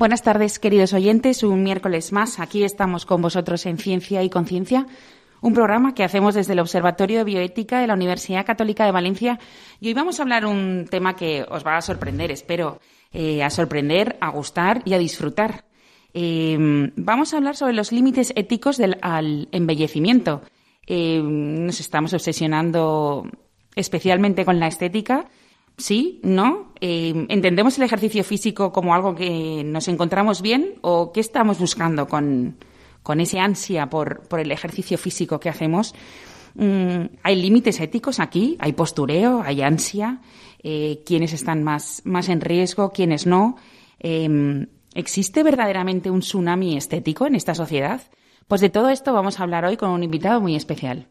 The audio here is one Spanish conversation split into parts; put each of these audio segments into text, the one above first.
Buenas tardes, queridos oyentes. Un miércoles más. Aquí estamos con vosotros en Ciencia y Conciencia, un programa que hacemos desde el Observatorio de Bioética de la Universidad Católica de Valencia. Y hoy vamos a hablar un tema que os va a sorprender, espero, eh, a sorprender, a gustar y a disfrutar. Em, vamos a hablar sobre los límites éticos del al embellecimiento. Em, nos estamos obsesionando especialmente con la estética sí, no. Eh, ¿Entendemos el ejercicio físico como algo que nos encontramos bien o qué estamos buscando con, con ese ansia por, por, el ejercicio físico que hacemos? Mm, ¿Hay límites éticos aquí? ¿Hay postureo? ¿Hay ansia? Eh, ¿Quiénes están más, más en riesgo? ¿Quiénes no? Eh, ¿Existe verdaderamente un tsunami estético en esta sociedad? Pues de todo esto vamos a hablar hoy con un invitado muy especial.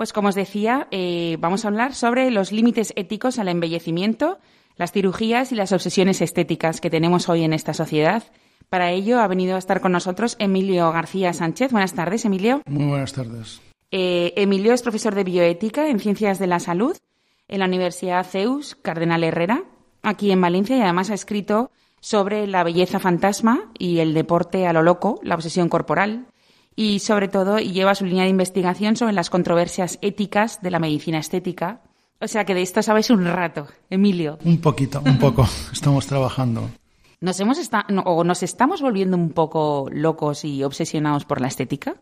Pues como os decía, eh, vamos a hablar sobre los límites éticos al embellecimiento, las cirugías y las obsesiones estéticas que tenemos hoy en esta sociedad. Para ello ha venido a estar con nosotros Emilio García Sánchez. Buenas tardes, Emilio. Muy buenas tardes. Eh, Emilio es profesor de bioética en ciencias de la salud en la Universidad CEUS Cardenal Herrera, aquí en Valencia, y además ha escrito sobre la belleza fantasma y el deporte a lo loco, la obsesión corporal, y sobre todo lleva su línea de investigación sobre las controversias éticas de la medicina estética. O sea que de esto sabes un rato, Emilio. Un poquito, un poco. Estamos trabajando. ¿Nos, hemos o nos estamos volviendo un poco locos y obsesionados por la estética?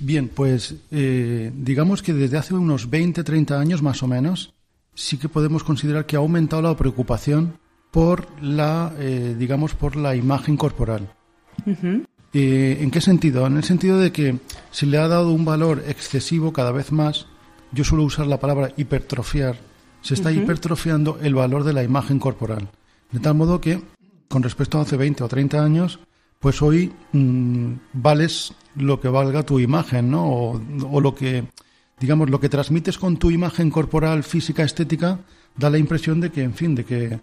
Bien, pues eh, digamos que desde hace unos 20, 30 años más o menos, sí que podemos considerar que ha aumentado la preocupación por la, eh, digamos, por la imagen corporal. Eh, ¿En qué sentido? En el sentido de que se le ha dado un valor excesivo cada vez más, yo suelo usar la palabra hipertrofiar, se está hipertrofiando el valor de la imagen corporal. De tal modo que, con respecto a hace 20 o 30 años, pues hoy mm, vales lo que valga tu imagen, ¿no? O, o, lo que, digamos, lo que transmites con tu imagen corporal, física, estética, da la impresión de que, en fin, de que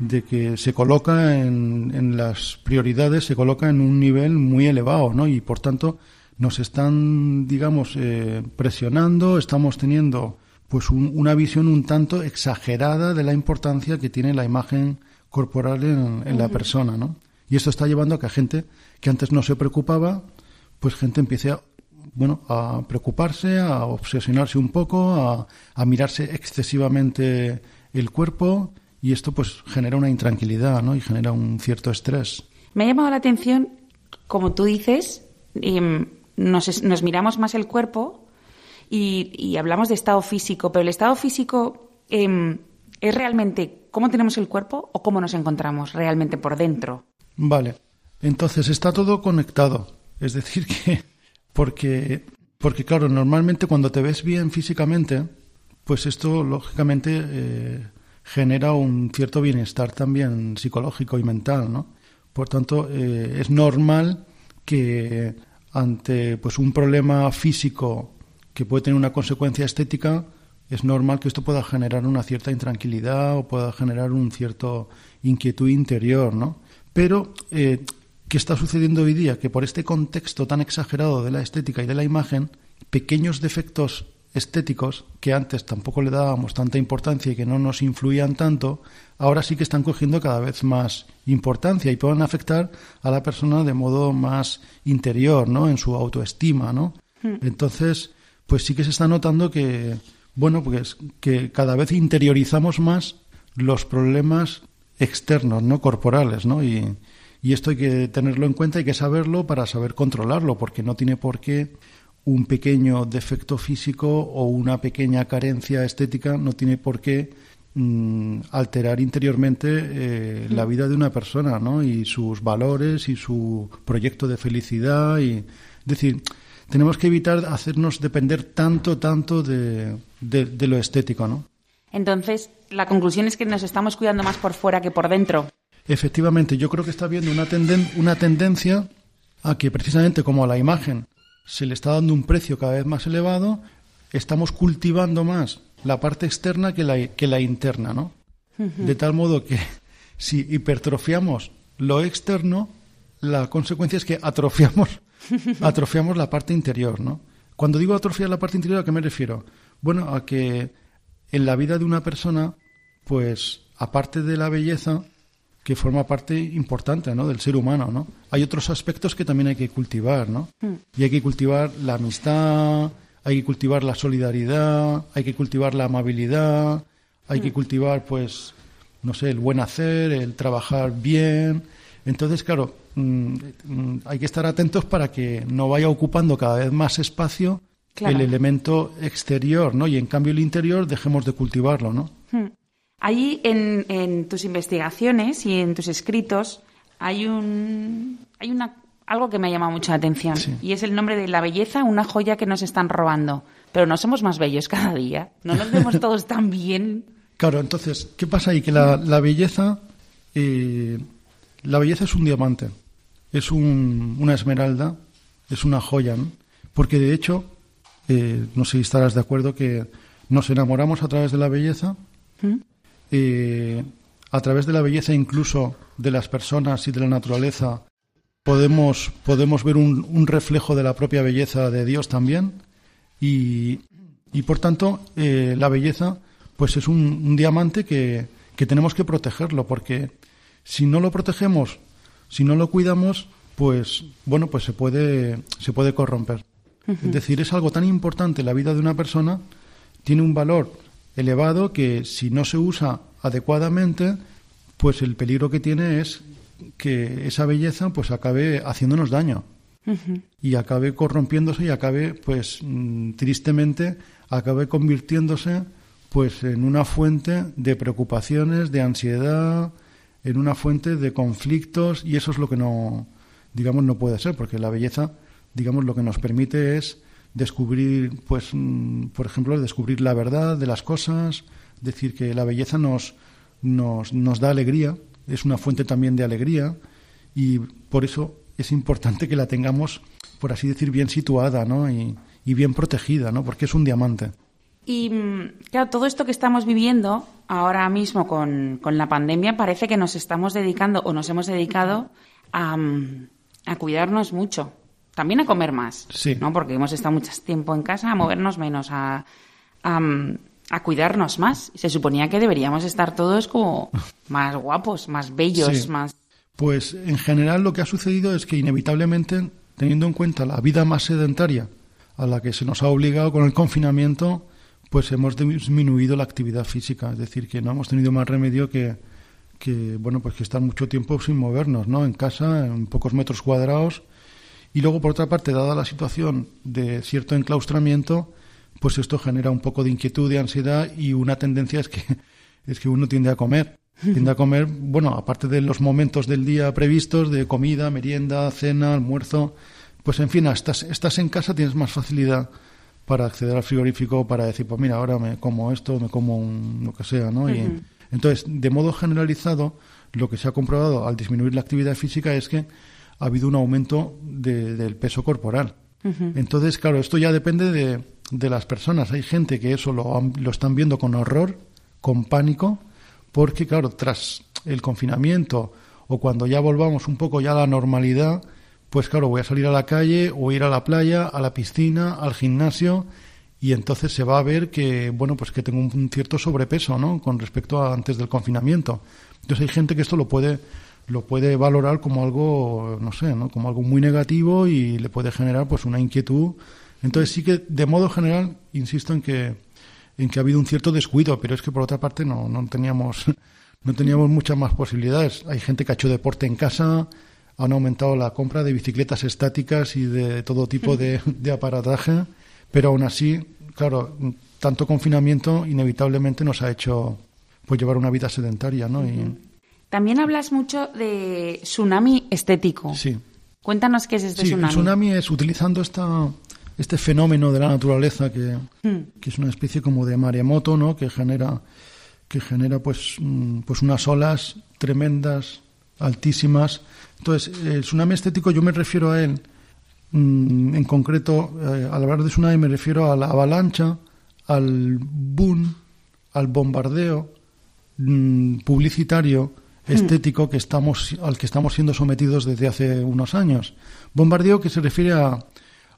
de que se coloca en, en, las prioridades, se coloca en un nivel muy elevado, ¿no? Y por tanto nos están, digamos, eh, presionando, estamos teniendo pues una visión un tanto exagerada de la importancia que tiene la imagen corporal en, en la persona, ¿no? Y esto está llevando a que gente que antes no se preocupaba, pues gente empiece a, bueno, a preocuparse, a obsesionarse un poco, a, a mirarse excesivamente el cuerpo y esto pues genera una intranquilidad ¿no? y genera un cierto estrés. Me ha llamado la atención, como tú dices, eh, nos, nos, miramos más el cuerpo y, y, hablamos de estado físico, pero el estado físico eh, es realmente cómo tenemos el cuerpo o cómo nos encontramos realmente por dentro. Vale, entonces está todo conectado, es decir que porque porque claro normalmente cuando te ves bien físicamente pues esto lógicamente eh, genera un cierto bienestar también psicológico y mental, ¿no? Por tanto, eh, es normal que ante pues un problema físico que puede tener una consecuencia estética, es normal que esto pueda generar una cierta intranquilidad o pueda generar un cierto inquietud interior, ¿no? Pero eh, ¿qué está sucediendo hoy día? Que por este contexto tan exagerado de la estética y de la imagen, pequeños defectos estéticos que antes tampoco le dábamos tanta importancia y que no nos influían tanto, ahora sí que están cogiendo cada vez más importancia y pueden afectar a la persona de modo más interior, ¿no? En su autoestima, ¿no? Hmm. Entonces, pues sí que se está notando que, bueno, pues que cada vez interiorizamos más los problemas externos, ¿no? Corporales, ¿no? Y, y esto hay que tenerlo en cuenta, hay que saberlo para saber controlarlo, porque no tiene por qué un pequeño defecto físico o una pequeña carencia estética no tiene por qué mm, alterar interiormente eh, la vida de una persona, ¿no? Y sus valores y su proyecto de felicidad y es decir, tenemos que evitar hacernos depender tanto, tanto de, de, lo estético, ¿no? Entonces, la conclusión es que nos estamos cuidando más por fuera que por dentro. Efectivamente, yo creo que está habiendo una, una tendencia a que precisamente como a la imagen se le está dando un precio cada vez más elevado, estamos cultivando más la parte externa que la, que la interna, ¿no? De tal modo que si hipertrofiamos lo externo, la consecuencia es que atrofiamos, atrofiamos la parte interior, ¿no? Cuando digo atrofiar la parte interior, ¿a qué me refiero? Bueno, a que en la vida de una persona, pues, aparte de la belleza, que forma parte importante ¿no? del ser humano, ¿no? Hay otros aspectos que también hay que cultivar, ¿no? Hmm. Y hay que cultivar la amistad, hay que cultivar la solidaridad, hay que cultivar la amabilidad, hay que hmm. cultivar, pues, no sé, el buen hacer, el trabajar bien. Entonces, claro, mm, mm, hay que estar atentos para que no vaya ocupando cada vez más espacio el elemento exterior, ¿no? Y en cambio el interior dejemos de cultivarlo, ¿no? Allí en, tus investigaciones y en tus escritos hay un hay una algo que me ha llamado mucho la atención y es el nombre de la belleza, una joya que nos están robando. Pero no somos más bellos cada día, no nos vemos todos tan bien. Claro, entonces, ¿qué pasa ahí? Que la, belleza, eh, la belleza es un diamante, es una esmeralda, es una joya, ¿no? Porque de hecho, eh, no sé si estarás de acuerdo que nos enamoramos a través de la belleza. ¿Mm? Eh, a través de la belleza incluso de las personas y de la naturaleza podemos, podemos ver un, reflejo de la propia belleza de Dios también. Y, y por tanto eh, la belleza pues es un, diamante que, que, tenemos que protegerlo porque si no lo protegemos si no lo cuidamos pues bueno pues se puede se puede corromper. Es decir es algo tan importante la vida de una persona tiene un valor elevado que si no se usa adecuadamente, pues el peligro que tiene es que esa belleza pues acabe haciéndonos daño. Y acabe corrompiéndose y acabe pues mm, tristemente acabe convirtiéndose pues en una fuente de preocupaciones, de ansiedad, en una fuente de conflictos y eso es lo que no digamos no puede ser porque la belleza digamos lo que nos permite es descubrir, pues, mm, por ejemplo, descubrir la verdad de las cosas, decir que la belleza nos, nos, nos da alegría, es una fuente también de alegría y por eso es importante que la tengamos, por así decir, bien situada ¿no? y, y bien protegida, ¿no? porque es un diamante. Y mm, claro, todo esto que estamos viviendo ahora mismo con, con, la pandemia parece que nos estamos dedicando o nos hemos dedicado a, mm, a cuidarnos mucho también a comer más, sí. ¿no? Porque hemos estado mucho tiempo en casa a movernos menos, a, a, cuidarnos más. Se suponía que deberíamos estar todos como más guapos, más bellos, más... Pues en general lo que ha sucedido es que inevitablemente, teniendo en cuenta la vida más sedentaria a la que se nos ha obligado con el confinamiento, pues hemos disminuido la actividad física. Es decir, que no hemos tenido más remedio que, que bueno, pues que estar mucho tiempo sin movernos, ¿no? En casa, en pocos metros cuadrados y luego, por otra parte, dada la situación de cierto enclaustramiento, pues esto genera un poco de inquietud, de ansiedad y una tendencia es que, es que uno tiende a comer. Tiende a comer, bueno, aparte de los momentos del día previstos de comida, merienda, cena, almuerzo, pues en fin, estás, estás en casa, tienes más facilidad para acceder al frigorífico, para decir, pues mira, ahora me como esto, me como un, lo que sea, ¿no? y, entonces, de modo generalizado, lo que se ha comprobado al disminuir la actividad física es que ha habido un aumento del peso corporal. Entonces, claro, esto ya depende de, de, las personas. Hay gente que eso lo, lo están viendo con horror, con pánico, porque, claro, tras el confinamiento o cuando ya volvamos un poco ya a la normalidad, pues claro, voy a salir a la calle o ir a la playa, a la piscina, al gimnasio y entonces se va a ver que bueno, pues que tengo un cierto sobrepeso, ¿no? con respecto a antes del confinamiento. Entonces hay gente que esto lo puede lo puede valorar como algo, no sé, ¿no? como algo muy negativo y le puede generar pues una inquietud. Entonces sí que de modo general insisto en que en que ha habido un cierto descuido, pero es que por otra parte no, no teníamos no teníamos muchas más posibilidades. Hay gente que ha hecho deporte en casa, han aumentado la compra de bicicletas estáticas y de todo tipo de, de aparataje, pero aún así, claro, tanto confinamiento inevitablemente nos ha hecho pues llevar una vida sedentaria, ¿no? Y, también hablas mucho de tsunami estético. Sí. Cuéntanos qué es este sí, tsunami. El tsunami es utilizando esta, este fenómeno de la naturaleza que, Hmm. que es una especie como de maremoto, ¿no? Que genera que genera pues mm, pues unas olas tremendas, altísimas. Entonces, el tsunami estético yo me refiero a él mm, en concreto eh, al hablar de tsunami me refiero a la avalancha, al boom, al bombardeo mm, publicitario estético que estamos al que estamos siendo sometidos desde hace unos años. Bombardeo que se refiere a,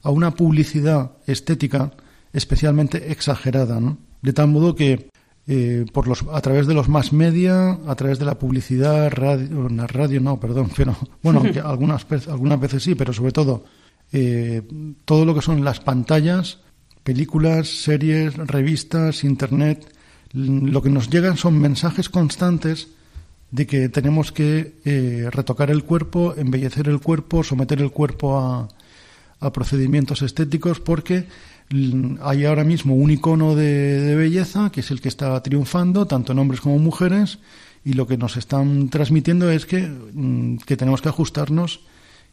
a una publicidad estética especialmente exagerada, ¿no? de tal modo que eh, por los, a través de los más media, a través de la publicidad, radio, la radio no, perdón, pero bueno, algunas, algunas veces sí, pero sobre todo eh, todo lo que son las pantallas, películas, series, revistas, internet, lo que nos llegan son mensajes constantes de que tenemos que eh, retocar el cuerpo, embellecer el cuerpo, someter el cuerpo a, procedimientos estéticos porque mm, hay ahora mismo un icono de, belleza que es el que está triunfando tanto en hombres como mujeres y lo que nos están transmitiendo es que, mm, que tenemos que ajustarnos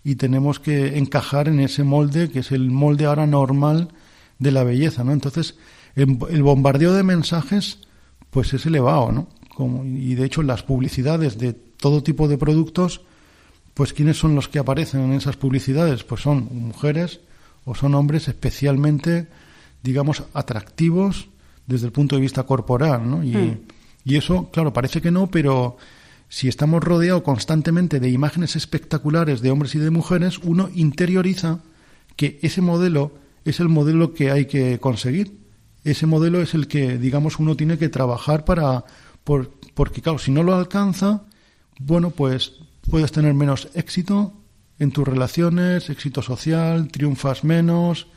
y tenemos que encajar en ese molde que es el molde ahora normal de la belleza, ¿no? Entonces el, el bombardeo de mensajes pues es elevado, ¿no? Como, y de hecho las publicidades de todo tipo de productos pues ¿quiénes son los que aparecen en esas publicidades? Pues son mujeres o son hombres especialmente, digamos, atractivos desde el punto de vista corporal, ¿no? Y, Hmm. y eso, claro, parece que no, pero si estamos rodeados constantemente de imágenes espectaculares de hombres y de mujeres, uno interioriza que ese modelo es el modelo que hay que conseguir. Ese modelo es el que, digamos, uno tiene que trabajar para, por- porque claro, si no lo alcanza, bueno, pues puedes tener menos éxito en tus relaciones, éxito social, triunfas menos,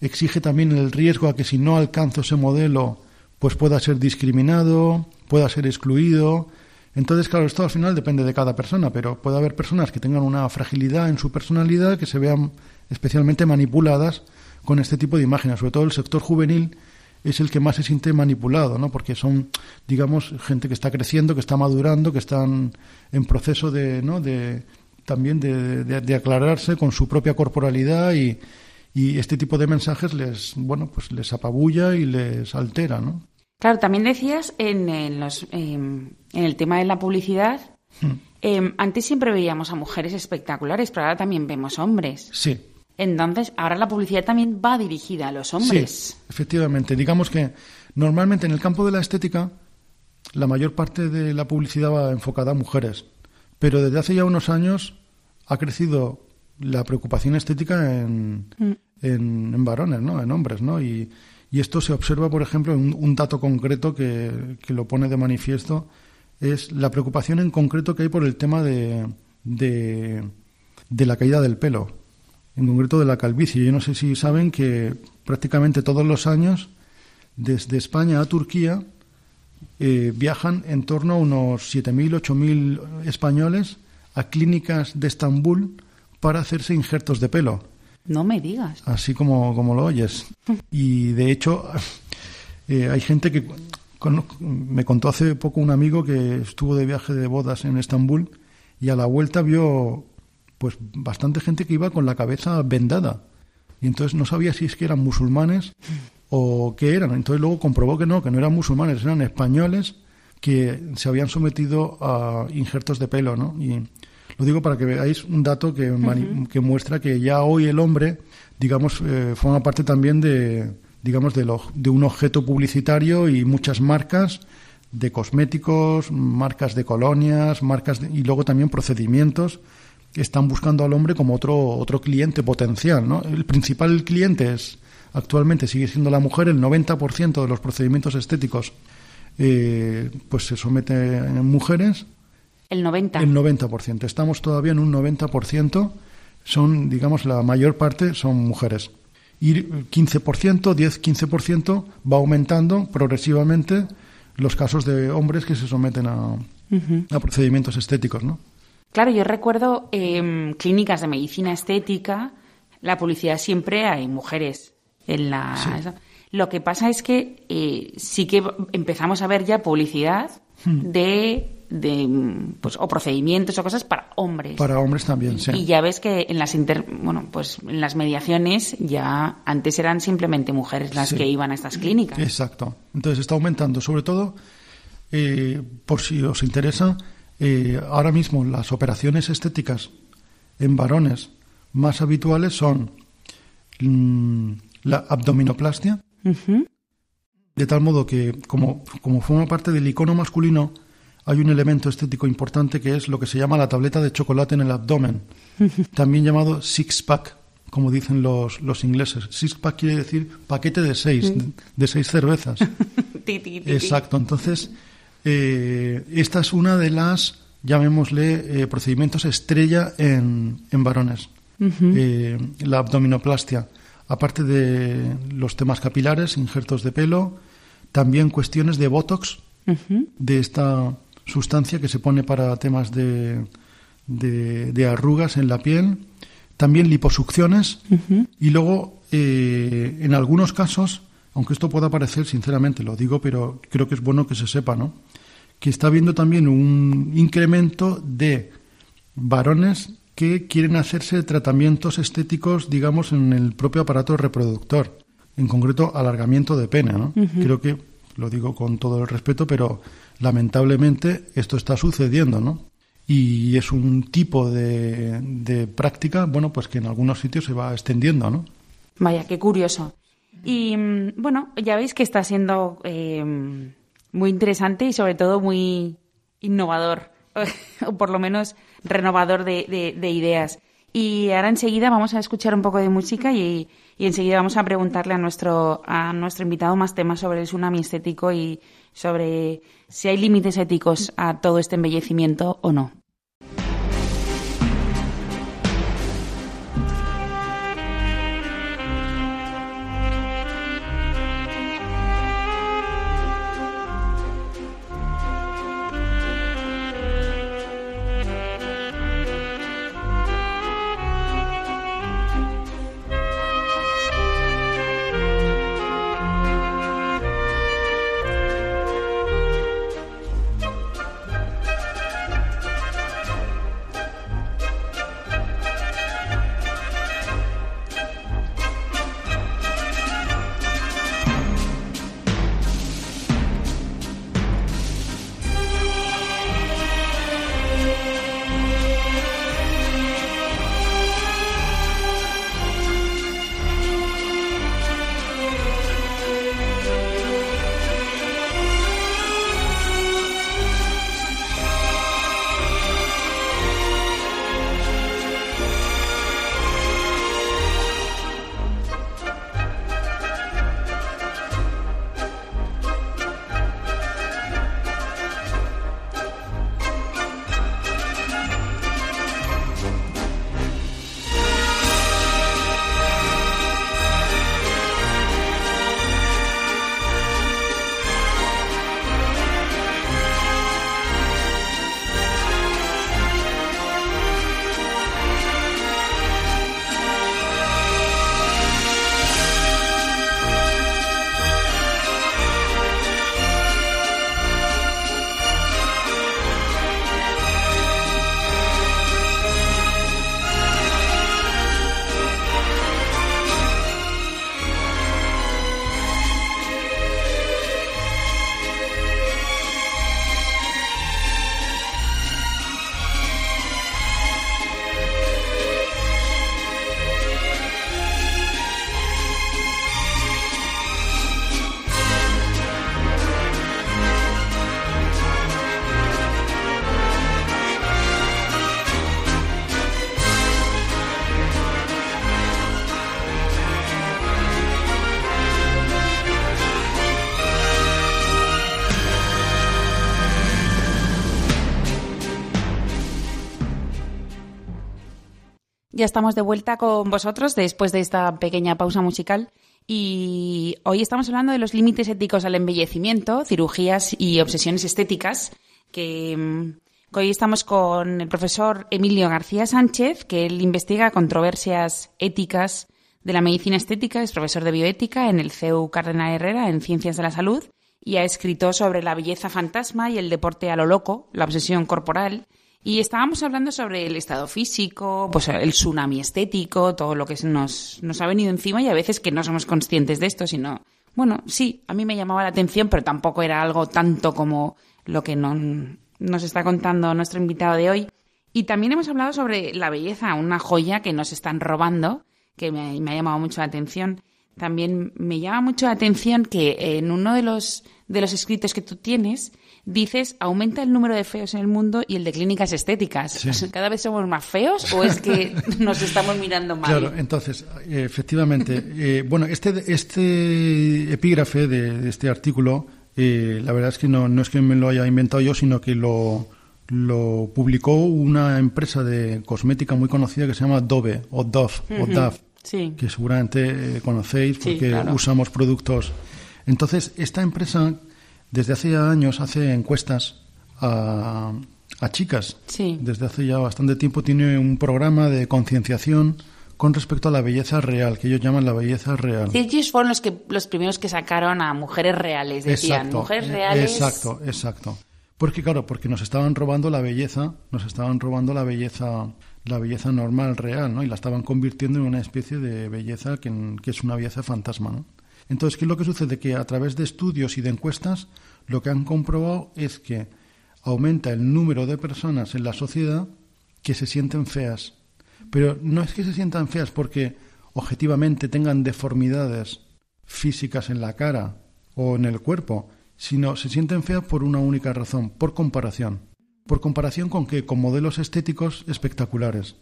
exige también el riesgo a que si no alcanzo ese modelo, pues pueda ser discriminado, pueda ser excluido. Entonces, claro, esto al final depende de cada persona, pero puede haber personas que tengan una fragilidad en su personalidad, que se vean especialmente manipuladas con este tipo de imágenes. Sobre todo el sector juvenil es el que más se siente manipulado, ¿no? Porque son, digamos, gente que está creciendo, que está madurando, que están en proceso de, ¿no? De también de, de- de aclararse con su propia corporalidad y, y este tipo de mensajes les, bueno, pues les apabulla y les altera, ¿no? Claro, también decías en, en los, em, en el tema de la publicidad, Hmm. em, antes siempre veíamos a mujeres espectaculares, pero ahora también vemos hombres. Sí, Entonces, ahora la publicidad también va dirigida a los hombres. Sí, efectivamente. Digamos que normalmente en el campo de la estética la mayor parte de la publicidad va enfocada a mujeres, pero desde hace ya unos años ha crecido la preocupación estética en, Mm. en, en varones, ¿no? En hombres, ¿no? Y, y esto se observa, por ejemplo, en un, un dato concreto que, que lo pone de manifiesto, es la preocupación en concreto que hay por el tema de, de, de la caída del pelo, en concreto de la calvicie. Yo no sé si saben que prácticamente todos los años, desde España a Turquía, eh, viajan en torno a unos 7.000, 8.000 españoles a clínicas de Estambul para hacerse injertos de pelo No me digas. así como, como lo oyes. Y de hecho, eh, hay gente que con- me contó hace poco un amigo que estuvo de viaje de bodas en Estambul y a la vuelta vio pues bastante gente que iba con la cabeza vendada. Y entonces no sabía si es que eran musulmanes o qué eran. Entonces luego comprobó que no, que no eran musulmanes, eran españoles que se habían sometido a injertos de pelo, ¿no? Y lo digo para que veáis un dato que, que muestra que ya hoy el hombre, digamos, eh, forma parte también de, digamos, de, lo- de un objeto publicitario y muchas marcas de cosméticos, marcas de colonias, marcas y luego también procedimientos están buscando al hombre como otro otro cliente potencial, ¿no? El principal cliente es actualmente sigue siendo la mujer, el 90% de los procedimientos estéticos eh, pues se somete en mujeres. El 90. El 90%. Estamos todavía en un 90%, son digamos la mayor parte son mujeres. Y 15%, 10-15% va aumentando progresivamente los casos de hombres que se someten a, a procedimientos estéticos, ¿no? Claro, yo recuerdo eh, clínicas de medicina estética, la publicidad siempre hay mujeres en la... Lo que pasa es que eh, sí que empezamos a ver ya publicidad hmm. de, de, pues o procedimientos o cosas para hombres. Para hombres también, sí. Y ya ves que en las inter, bueno, pues en las mediaciones ya antes eran simplemente mujeres las que iban a estas clínicas. Exacto. Entonces está aumentando, sobre todo eh, por si os interesa, eh, ahora mismo las operaciones estéticas en varones más habituales son mm, la abdominoplastia, de tal modo que como, como forma parte del icono masculino, hay un elemento estético importante que es lo que se llama la tableta de chocolate en el abdomen, también llamado six-pack, como dicen los, los ingleses. Six-pack quiere decir paquete de seis, de, seis cervezas. Exacto, entonces eh, esta es una de las, llamémosle, eh, procedimientos estrella en, en varones, eh, la abdominoplastia. Aparte de los temas capilares, injertos de pelo, también cuestiones de Botox, de esta sustancia que se pone para temas de, de, arrugas en la piel, también liposucciones y luego, eh, en algunos casos, aunque esto pueda parecer, sinceramente lo digo, pero creo que es bueno que se sepa, ¿no? que está habiendo también un incremento de varones que quieren hacerse tratamientos estéticos, digamos, en el propio aparato reproductor, en concreto alargamiento de pene. ¿no? Creo que, lo digo con todo el respeto, pero lamentablemente esto está sucediendo, ¿no? Y es un tipo de, práctica, bueno, pues que en algunos sitios se va extendiendo, ¿no? Vaya, qué curioso. Y bueno, ya veis que está siendo eh, muy interesante y sobre todo muy innovador, o por lo menos renovador de, de, ideas. Y ahora enseguida vamos a escuchar un poco de música y, y, enseguida vamos a preguntarle a nuestro, a nuestro invitado más temas sobre el tsunami estético y sobre si hay límites éticos a todo este embellecimiento o no. Ya estamos de vuelta con vosotros después de esta pequeña pausa musical. Y hoy estamos hablando de los límites éticos al embellecimiento, cirugías y obsesiones estéticas, que, mm, hoy estamos con el profesor Emilio García Sánchez, que él investiga controversias éticas de la medicina estética, es profesor de bioética en el CEU Cardenal Herrera en Ciencias de la Salud y ha escrito sobre la belleza fantasma y el deporte a lo loco, la obsesión corporal y estábamos hablando sobre el estado físico, pues el tsunami estético, todo lo que nos, nos ha venido encima y a veces que no somos conscientes de esto, sino, bueno, sí, a mí me llamaba la atención, pero tampoco era algo tanto como lo que nos está contando nuestro invitado de hoy. Y también hemos hablado sobre la belleza, una joya que nos están robando, que me, me ha llamado mucho la atención. También me llama mucho la atención que en uno de los, de los escritos que tú tienes, dices, aumenta el número de feos en el mundo y el de clínicas estéticas. ¿Cada vez somos más feos o es que nos estamos mirando mal? Claro, entonces, efectivamente, eh, bueno, este, este epígrafe de, este artículo, eh, la verdad es que no, no es que me lo haya inventado yo, sino que lo, lo publicó una empresa de cosmética muy conocida que se llama Dove o Dove o Dove, que seguramente eh, conocéis porque usamos productos. Entonces, esta empresa desde hace años hace encuestas a, chicas. Sí. Desde hace ya bastante tiempo tiene un programa de concienciación con respecto a la belleza real, que ellos llaman la belleza real. Ellos fueron los, que, los primeros que sacaron a mujeres reales, decían, mujeres reales. Exacto, exacto. Porque claro, porque nos estaban robando la belleza, nos estaban robando la belleza, la belleza normal, real, ¿no? Y la estaban convirtiendo en una especie de belleza que, que es una belleza fantasma, ¿no? Entonces, ¿qué es lo que sucede? Que a través de estudios y de encuestas, lo que han comprobado es que aumenta el número de personas en la sociedad que se sienten feas. Pero no es que se sientan feas porque objetivamente tengan deformidades físicas en la cara o en el cuerpo, sino se sienten feas por una única razón, por comparación. ¿Por comparación con qué? Con modelos estéticos espectaculares.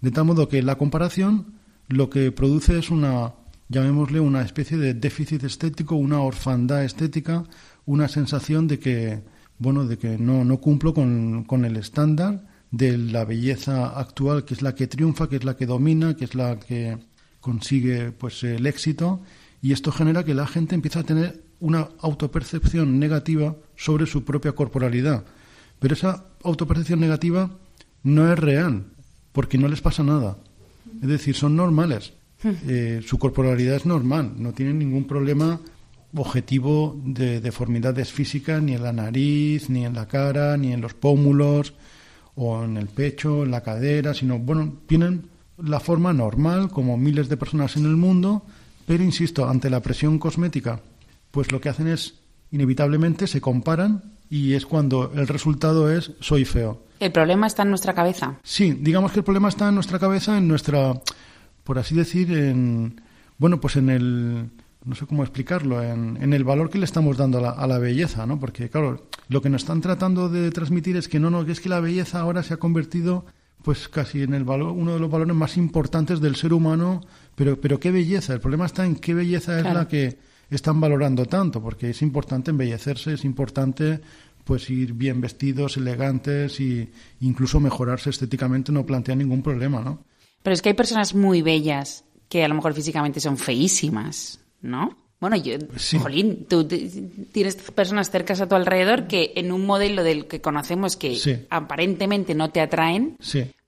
De tal modo que la comparación lo que produce es una llamémosle una especie de déficit estético, una orfandad estética, una sensación de que, bueno, de que no, no cumplo con, con el estándar de la belleza actual, que es la que triunfa, que es la que domina, que es la que consigue pues el éxito, y esto genera que la gente empieza a tener una autopercepción negativa sobre su propia corporalidad. Pero esa autopercepción negativa no es real, porque no les pasa nada. Es decir, son normales. Eh, su corporalidad es normal, no tienen ningún problema objetivo de deformidades físicas ni en la nariz, ni en la cara, ni en los pómulos, o en el pecho, en la cadera, sino, bueno, tienen la forma normal, como miles de personas en el mundo, pero insisto, ante la presión cosmética, pues lo que hacen es, inevitablemente, se comparan y es cuando el resultado es soy feo. ¿El problema está en nuestra cabeza? Sí, digamos que el problema está en nuestra cabeza, en nuestra por así decir, en, bueno, pues en el, no sé cómo explicarlo, en, en el valor que le estamos dando a la, a la, belleza, ¿no? Porque, claro, lo que nos están tratando de transmitir es que no, no, que es que la belleza ahora se ha convertido, pues casi en el valor, uno de los valores más importantes del ser humano, pero, pero qué belleza, el problema está en qué belleza es la que están valorando tanto, porque es importante embellecerse, es importante pues ir bien vestidos, elegantes y incluso mejorarse estéticamente no plantea ningún problema, ¿no? Pero es que hay personas muy bellas que a lo mejor físicamente son feísimas, ¿no? Bueno, yo, Jolín, tú tienes personas cercas a tu alrededor que en un modelo del que conocemos que aparentemente no te atraen,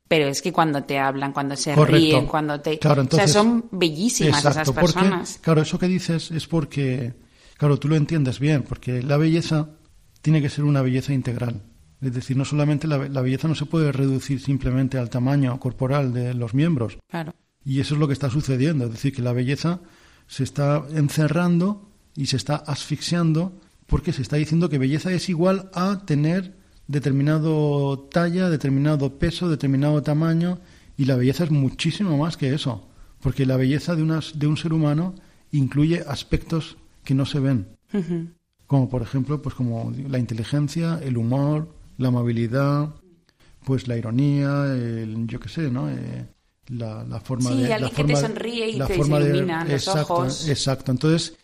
pero es que cuando te hablan, cuando se ríen, cuando te... o sea, son bellísimas esas personas. claro, eso que dices es porque, claro, tú lo entiendes bien, porque la belleza tiene que ser una belleza integral. Es decir, no solamente la, belleza no se puede reducir simplemente al tamaño corporal de los miembros. Claro. Y eso es lo que está sucediendo. Es decir, que la belleza se está encerrando y se está asfixiando porque se está diciendo que belleza es igual a tener determinado talla, determinado peso, determinado tamaño. Y la belleza es muchísimo más que eso. Porque la belleza de, unas, de un ser humano incluye aspectos que no se ven. Como por ejemplo, pues como la inteligencia, el humor, la amabilidad, pues la ironía, el, yo qué sé, ¿no? Eh, la, la, forma sí, de... alguien que te sonríe y te ilumina los exacto, ojos. Exacto. Entonces,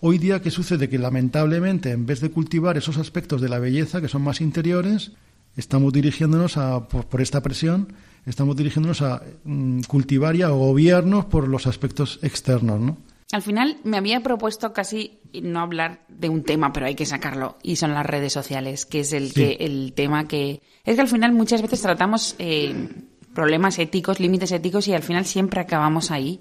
hoy día, ¿qué sucede? Que lamentablemente, en vez de cultivar esos aspectos de la belleza que son más interiores, estamos dirigiéndonos a, por, esta presión estamos dirigiéndonos a mm, cultivar y a gobiernos por los aspectos externos, ¿no? Al final me había propuesto casi no hablar de un tema, pero hay que sacarlo, y son las redes sociales, que es el, que, el tema que... Es que al final muchas veces tratamos eh, problemas éticos, límites éticos, y al final siempre acabamos ahí,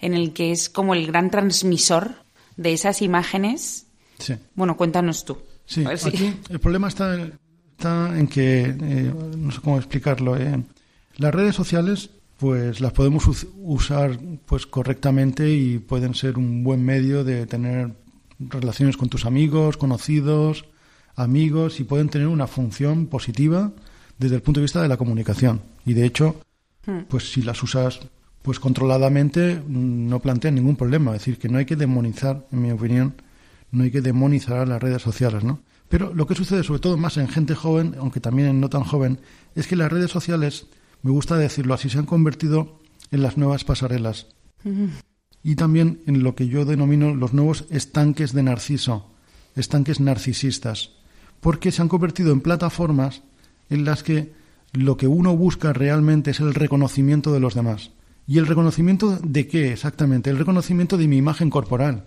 en el que es como el gran transmisor de esas imágenes. Sí. Bueno, cuéntanos tú. Sí, aquí el problema está, está en que, eh, no sé cómo explicarlo, eh, las redes sociales pues las podemos usar pues correctamente y pueden ser un buen medio de tener relaciones con tus amigos, conocidos, amigos y pueden tener una función positiva desde el punto de vista de la comunicación. Y de hecho, hmm. pues si las usas pues controladamente mm, no plantean ningún problema, es decir, que no hay que demonizar, en mi opinión, no hay que demonizar a las redes sociales, ¿no? Pero lo que sucede sobre todo más en gente joven, aunque también en no tan joven, es que las redes sociales me gusta decirlo así, se han convertido en las nuevas pasarelas y también en lo que yo denomino los nuevos estanques de narciso, estanques narcisistas, porque se han convertido en plataformas en las que lo que uno busca realmente es el reconocimiento de los demás. ¿Y el reconocimiento de qué exactamente? El reconocimiento de mi imagen corporal.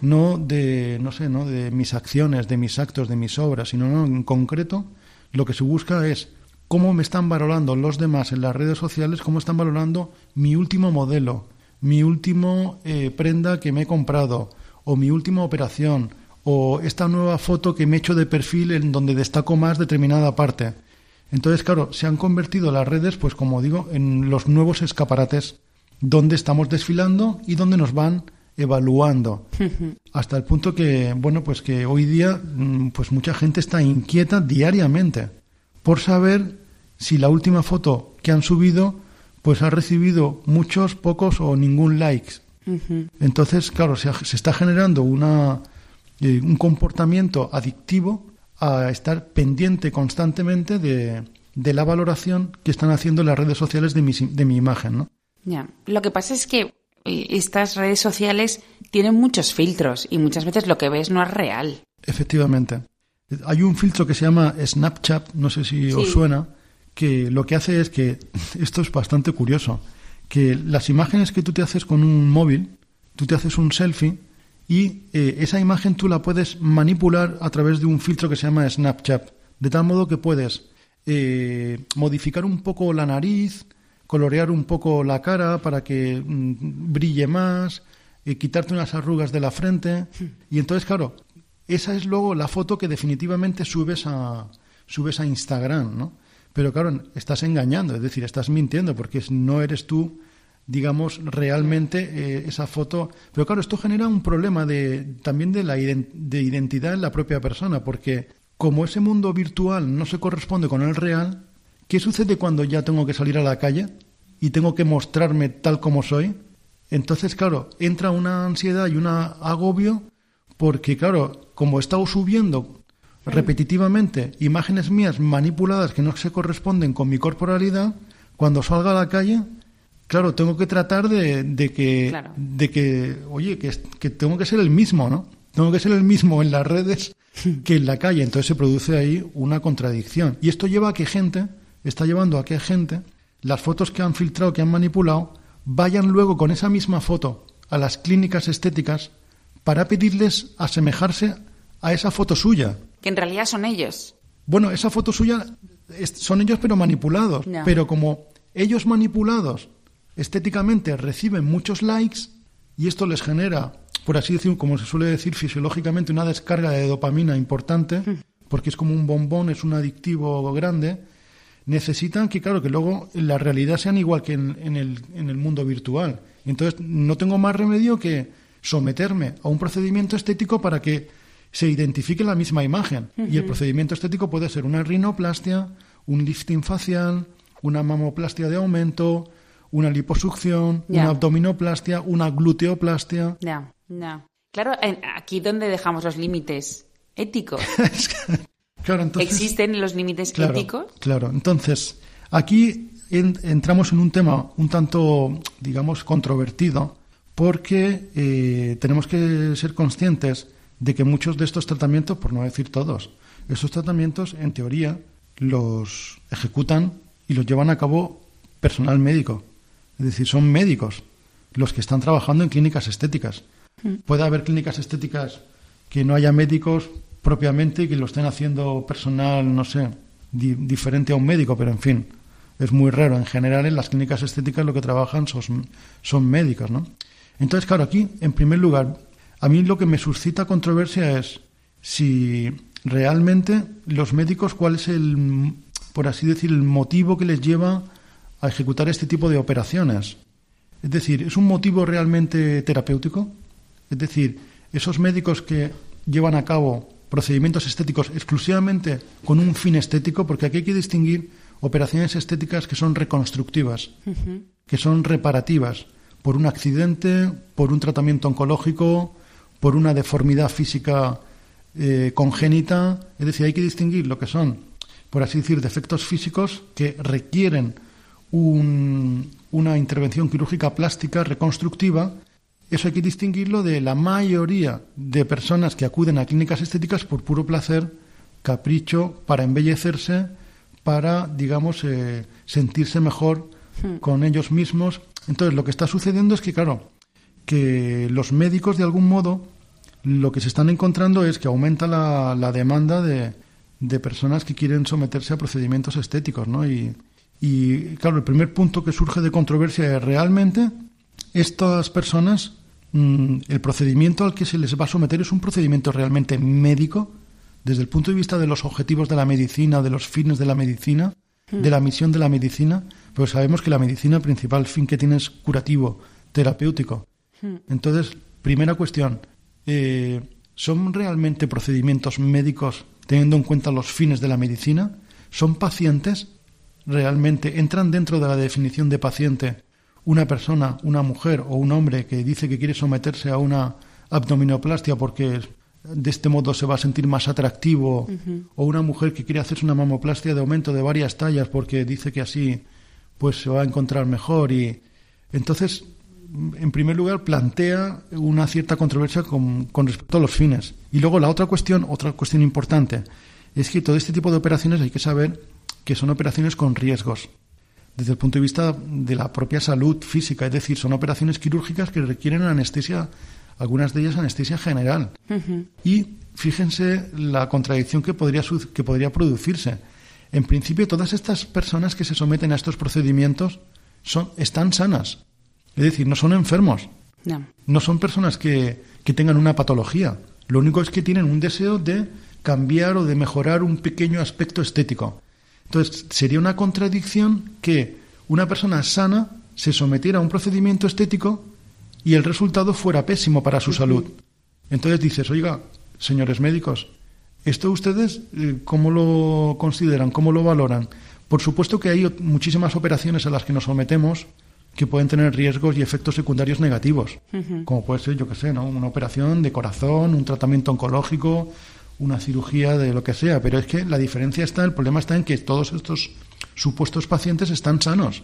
No de, no sé, no de mis acciones, de mis actos, de mis obras, sino en concreto lo que se busca es cómo me están valorando los demás en las redes sociales, cómo están valorando mi último modelo, mi último eh, prenda que me he comprado, o mi última operación, o esta nueva foto que me he hecho de perfil en donde destaco más determinada parte. Entonces, claro, se han convertido las redes, pues como digo, en los nuevos escaparates donde estamos desfilando y donde nos van evaluando hasta el punto que bueno pues que hoy día mm, pues mucha gente está inquieta diariamente por saber si la última foto que han subido pues ha recibido muchos, pocos o ningún likes. Entonces, claro, se, está generando una, eh, un comportamiento adictivo a estar pendiente constantemente de, de, la valoración que están haciendo las redes sociales de mi, de mi imagen. ¿no? Ya. Lo que pasa es que eh, estas redes sociales tienen muchos filtros y muchas veces lo que ves no es real. Efectivamente. Hay un filtro que se llama Snapchat, no sé si os suena, que lo que hace es que, esto es bastante curioso, que las imágenes que tú te haces con un móvil, tú te haces un selfie y eh, esa imagen tú la puedes manipular a través de un filtro que se llama Snapchat, de tal modo que puedes eh, modificar un poco la nariz, colorear un poco la cara para que mm, brille más, eh, quitarte unas arrugas de la frente y entonces claro, esa es luego la foto que definitivamente subes a subes a Instagram, ¿no? Pero claro, estás engañando, es decir, estás mintiendo porque no eres tú, digamos, realmente eh, esa foto. Pero claro, esto genera un problema de, también de, la de identidad en la propia persona, porque como ese mundo virtual no se corresponde con el real, ¿qué sucede cuando ya tengo que salir a la calle y tengo que mostrarme tal como soy? Entonces, claro, entra una ansiedad y un agobio porque, claro, como he estado subiendo repetitivamente imágenes mías manipuladas que no se corresponden con mi corporalidad, cuando salga a la calle, claro, tengo que tratar de, que, de que, oye, que, que tengo que ser el mismo, ¿no? Tengo que ser el mismo en las redes que en la calle. Entonces se produce ahí una contradicción. Y esto lleva a que gente, está llevando a que gente, las fotos que han filtrado, que han manipulado, vayan luego con esa misma foto a las clínicas estéticas para pedirles asemejarse a esa foto suya que en realidad son ellos. Bueno, esa foto suya son ellos pero manipulados. Pero como ellos manipulados estéticamente reciben muchos likes y esto les genera, por así decir, como se suele decir fisiológicamente, una descarga de dopamina importante, hmm. porque es como un bombón, es un adictivo grande, necesitan que, claro, que luego la realidad sean igual que en, el, en el mundo virtual. Entonces, no tengo más remedio que someterme a un procedimiento estético para que se identifique la misma imagen. Y el procedimiento estético puede ser una rinoplastia, un lifting facial, una mamoplastia de aumento, una liposucción, una abdominoplastia, una gluteoplastia. Ya, ya. Claro, aquí donde dejamos los límites éticos. claro, entonces, ¿Existen los límites éticos? Claro, entonces aquí entramos en un tema un tanto, digamos, controvertido, porque eh, tenemos que ser conscientes de que muchos de estos tratamientos, por no decir todos, esos tratamientos en teoría los ejecutan y los llevan a cabo personal médico. Es decir, son médicos los que están trabajando en clínicas estéticas. Mm. Puede haber clínicas estéticas que no haya médicos propiamente y que lo estén haciendo personal, no sé, diferente a un médico, pero en fin, es muy raro. En general, en las clínicas estéticas lo que trabajan son, son médicos, ¿no? Entonces, claro, aquí, en primer lugar, a mí lo que me suscita controversia es si realmente los médicos, cuál es el, por así decir, el motivo que les lleva a ejecutar este tipo de operaciones. Es decir, ¿es un motivo realmente terapéutico? Es decir, esos médicos que llevan a cabo procedimientos estéticos exclusivamente con un fin estético, porque aquí hay que distinguir operaciones estéticas que son reconstructivas, que son reparativas por un accidente, por un tratamiento oncológico, por una deformidad física eh, congénita. Es decir, hay que distinguir lo que son, por así decir, defectos físicos que requieren una intervención quirúrgica plástica reconstructiva. Eso hay que distinguirlo de la mayoría de personas que acuden a clínicas estéticas por puro placer, capricho, para embellecerse, para, digamos, eh, sentirse mejor hmm. con ellos mismos. Entonces, lo que está sucediendo es que, claro, que los médicos, de algún modo, lo que se están encontrando es que aumenta la, la demanda de, de, personas que quieren someterse a procedimientos estéticos, ¿no? Y, y, claro, el primer punto que surge de controversia es realmente estas personas, mm, el procedimiento al que se les va a someter es un procedimiento realmente médico, desde el punto de vista de los objetivos de la medicina, de los fines de la medicina, de la misión de la medicina, pues sabemos que la medicina, el principal fin que tiene es curativo, terapéutico. Entonces, primera cuestión, eh, ¿son realmente procedimientos médicos teniendo en cuenta los fines de la medicina? ¿Son pacientes? ¿Realmente entran dentro de la definición de paciente una persona, una mujer o un hombre que dice que quiere someterse a una abdominoplastia porque de este modo se va a sentir más atractivo, o una mujer que quiere hacerse una mamoplastia de aumento de varias tallas porque dice que así pues se va a encontrar mejor y entonces en primer lugar plantea una cierta controversia con, con respecto a los fines y luego la otra cuestión otra cuestión importante es que todo este tipo de operaciones hay que saber que son operaciones con riesgos desde el punto de vista de la propia salud física, es decir, son operaciones quirúrgicas que requieren anestesia algunas de ellas anestesia general. Y fíjense la contradicción que podría, que podría producirse. En principio, todas estas personas que se someten a estos procedimientos son, están sanas. Es decir, no son enfermos. No, son personas que, que tengan una patología. Lo único es que tienen un deseo de cambiar o de mejorar un pequeño aspecto estético. Entonces, sería una contradicción que una persona sana se sometiera a un procedimiento estético y el resultado fuera pésimo para su salud. Entonces dices, oiga, señores médicos, ¿esto ustedes eh, cómo lo consideran, cómo lo valoran? Por supuesto que hay muchísimas operaciones a las que nos sometemos que pueden tener riesgos y efectos secundarios negativos, como puede ser, yo qué sé, ¿no? una operación de corazón, un tratamiento oncológico, una cirugía de lo que sea, pero es que la diferencia está, el problema está en que todos estos supuestos pacientes están sanos.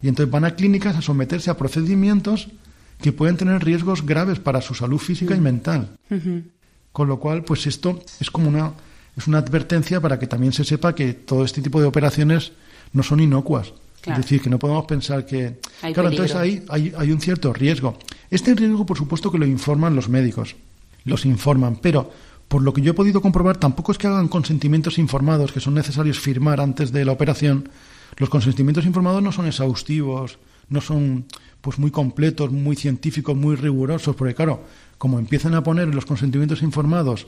Y entonces van a clínicas a someterse a procedimientos que pueden tener riesgos graves para su salud física y mental. Con lo cual, pues esto es como una, es una advertencia para que también se sepa que todo este tipo de operaciones no son inocuas. Es decir, que no podemos pensar que... claro, entonces ahí hay, hay un cierto riesgo. Este riesgo, por supuesto, que lo informan los médicos. Los informan, pero por lo que yo he podido comprobar, tampoco es que hagan consentimientos informados que son necesarios firmar antes de la operación. Los consentimientos informados no son exhaustivos, no son pues muy completos, muy científicos, muy rigurosos, porque claro, como empiezan a poner en los consentimientos informados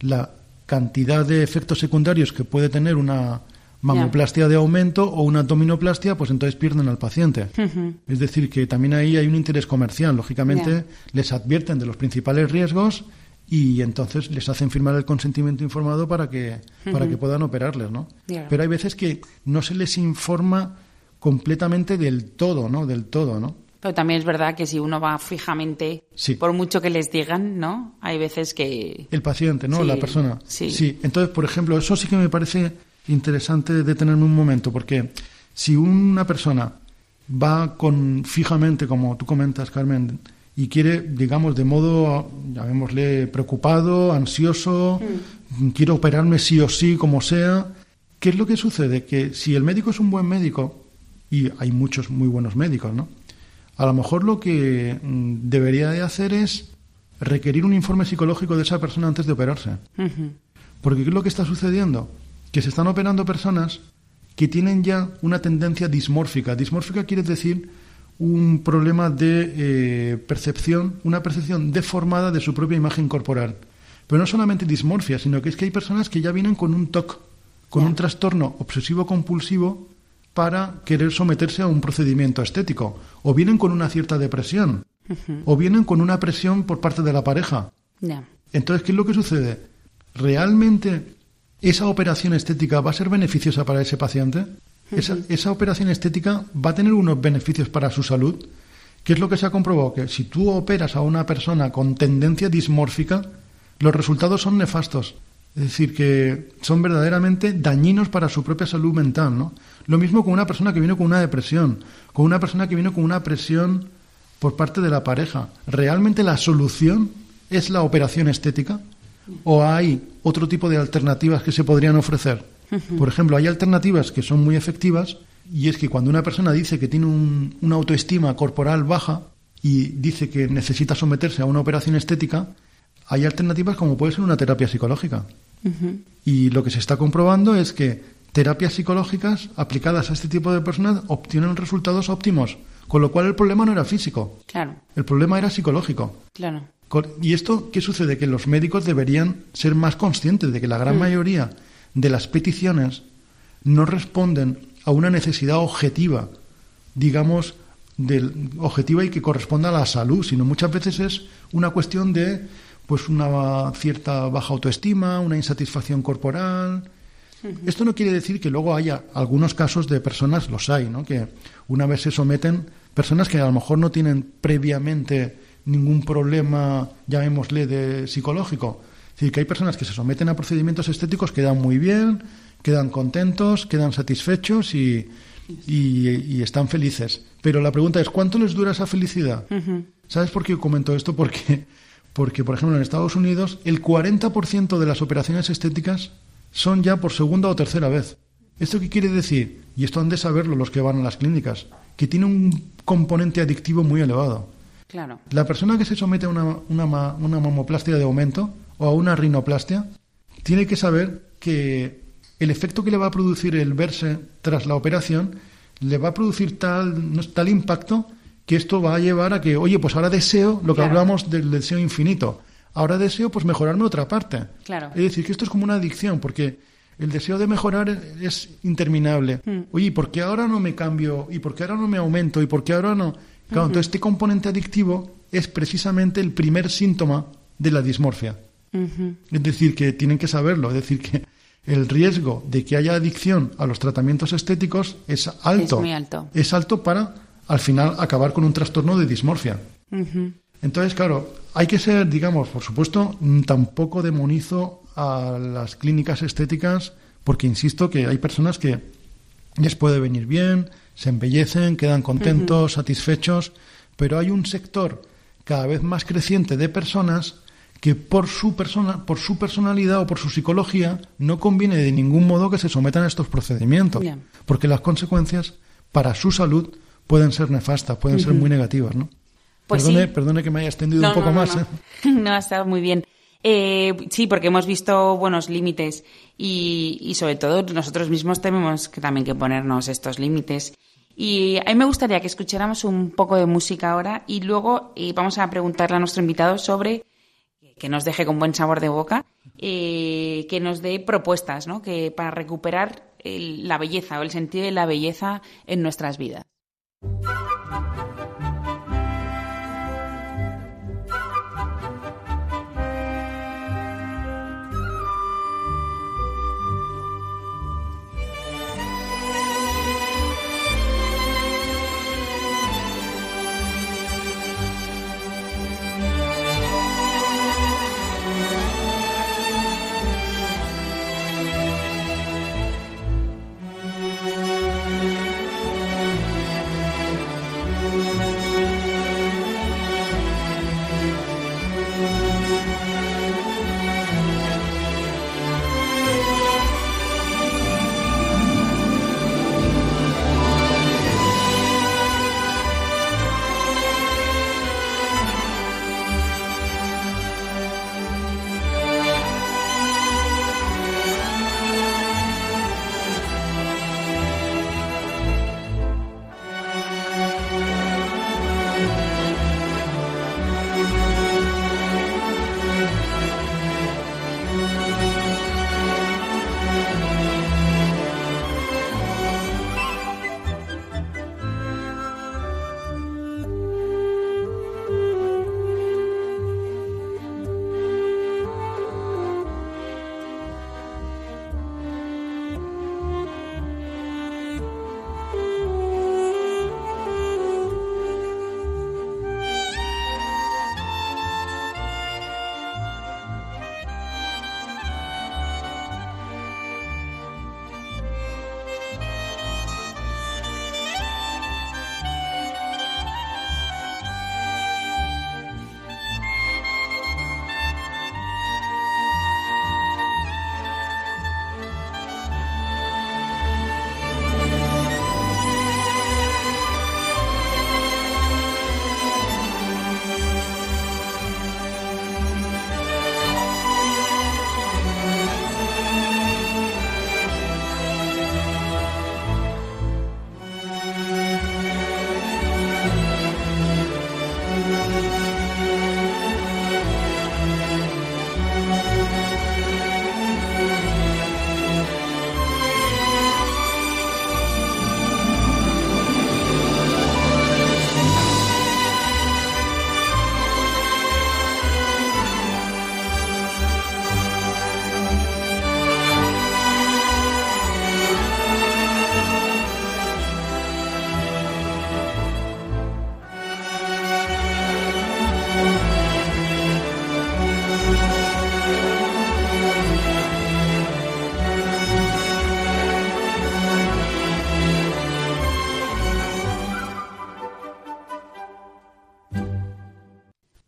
la cantidad de efectos secundarios que puede tener una mamoplastia de aumento o una abdominoplastia, pues entonces pierden al paciente. Es decir, que también ahí hay un interés comercial. Lógicamente, les advierten de los principales riesgos y entonces les hacen firmar el consentimiento informado para que, para que puedan operarles, ¿no? Pero hay veces que no se les informa completamente del todo, ¿no? Del todo, ¿no? Pero también es verdad que si uno va fijamente, por mucho que les digan, ¿no? Hay veces que... El paciente, ¿no? La persona. Sí. sí. Entonces, por ejemplo, eso sí que me parece interesante detenerme un momento, porque si una persona va con fijamente, como tú comentas, Carmen, y quiere, digamos, de modo, llamémosle, preocupado, ansioso, mm. quiero operarme sí o sí, como sea, ¿qué es lo que sucede? Que si el médico es un buen médico, y hay muchos muy buenos médicos, ¿no? A lo mejor lo que mm, debería de hacer es requerir un informe psicológico de esa persona antes de operarse. Porque ¿qué es lo que está sucediendo? Que se están operando personas que tienen ya una tendencia dismórfica. Dismórfica quiere decir un problema de eh, percepción, una percepción deformada de su propia imagen corporal. Pero no solamente dismorfia, sino que es que hay personas que ya vienen con un TOC, con un trastorno obsesivo-compulsivo para querer someterse a un procedimiento estético. O vienen con una cierta depresión, o vienen con una presión por parte de la pareja. Entonces, ¿qué es lo que sucede? ¿Realmente esa operación estética va a ser beneficiosa para ese paciente? esa, esa, operación estética va a tener unos beneficios para su salud. ¿Qué es lo que se ha comprobado? Que si tú operas a una persona con tendencia dismórfica, los resultados son nefastos. Es decir, que son verdaderamente dañinos para su propia salud mental, ¿no? Lo mismo con una persona que viene con una depresión, con una persona que viene con una presión por parte de la pareja. ¿Realmente la solución es la operación estética? ¿O hay otro tipo de alternativas que se podrían ofrecer? Por ejemplo, hay alternativas que son muy efectivas y es que cuando una persona dice que tiene una autoestima corporal baja y dice que necesita someterse a una operación estética, hay alternativas como puede ser una terapia psicológica. Y lo que se está comprobando es que terapias psicológicas aplicadas a este tipo de personas obtienen resultados óptimos, con lo cual el problema no era físico. Claro. El problema era psicológico. Claro. ¿Y esto qué sucede? Que los médicos deberían ser más conscientes de que la gran mm. mayoría de las peticiones no responden a una necesidad objetiva, digamos, del, objetiva y que corresponda a la salud, sino muchas veces es una cuestión de pues una cierta baja autoestima, una insatisfacción corporal. Esto no quiere decir que luego haya algunos casos de personas, los hay, ¿no? que una vez se someten, personas que a lo mejor no tienen previamente ningún problema, llamémosle, de psicológico, es decir, que hay personas que se someten a procedimientos estéticos, quedan muy bien, quedan contentos, quedan satisfechos y, y, están felices. Pero la pregunta es, ¿cuánto les dura esa felicidad? ¿Sabes por qué comento esto? Porque, porque, por ejemplo, en Estados Unidos el 40% de las operaciones estéticas son ya por segunda o tercera vez. ¿Esto qué quiere decir? Y esto han de saberlo los que van a las clínicas, que tiene un componente adictivo muy elevado. Claro. La persona que se somete a una, una, una mamoplastia de aumento o a una rinoplastia, tiene que saber que el efecto que le va a producir el verse tras la operación le va a producir tal, tal impacto que esto va a llevar a que, oye, pues ahora deseo lo que hablamos del deseo infinito. Ahora deseo pues mejorarme otra parte. Claro. Es decir, que esto es como una adicción, porque el deseo de mejorar es interminable. Hmm. Oye, ¿y por qué ahora no me cambio? ¿Y por qué ahora no me aumento? ¿Y por qué ahora no? Claro, entonces este componente adictivo es precisamente el primer síntoma de la dismorfia. Es decir, que tienen que saberlo, es decir, que el riesgo de que haya adicción a los tratamientos estéticos es alto. Es muy alto. Es alto para, al final, acabar con un trastorno de dismorfia. Entonces, claro, hay que ser, digamos, por supuesto, tampoco demonizo a las clínicas estéticas, porque insisto que hay personas que les puede venir bien, se embellecen, quedan contentos, satisfechos, pero hay un sector cada vez más creciente de personas que por su, persona, por su personalidad o por su psicología no conviene de ningún modo que se sometan a estos procedimientos, porque las consecuencias para su salud pueden ser nefastas, pueden ser muy negativas, ¿no? Pues perdone, perdone que me haya extendido un poco más. ¿eh? No, ha estado muy bien. Eh, sí, porque hemos visto buenos límites y, y, sobre todo nosotros mismos tenemos que, también que ponernos estos límites. Y a mí me gustaría que escucháramos un poco de música ahora y luego eh, vamos a preguntarle a nuestro invitado sobre que nos deje con buen sabor de boca, eh, que nos dé propuestas, ¿no? Que para recuperar la belleza o el sentido de la belleza en nuestras vidas.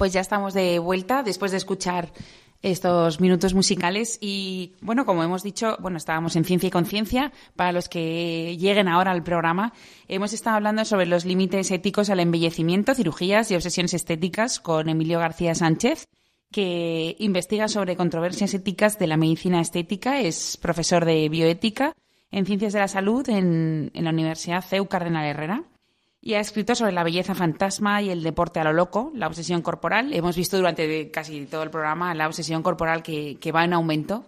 Pues ya estamos de vuelta después de escuchar estos minutos musicales. Y bueno, como hemos dicho, bueno, estábamos en Ciencia y Conciencia, para los que lleguen ahora al programa, hemos estado hablando sobre los límites éticos al embellecimiento, cirugías y obsesiones estéticas con Emilio García Sánchez, que investiga sobre controversias éticas de la medicina estética, es profesor de bioética en Ciencias de la Salud en, en la Universidad CEU Cardenal Herrera y ha escrito sobre la belleza fantasma y el deporte a lo loco, la obsesión corporal. Hemos visto durante casi todo el programa la obsesión corporal que, va en aumento.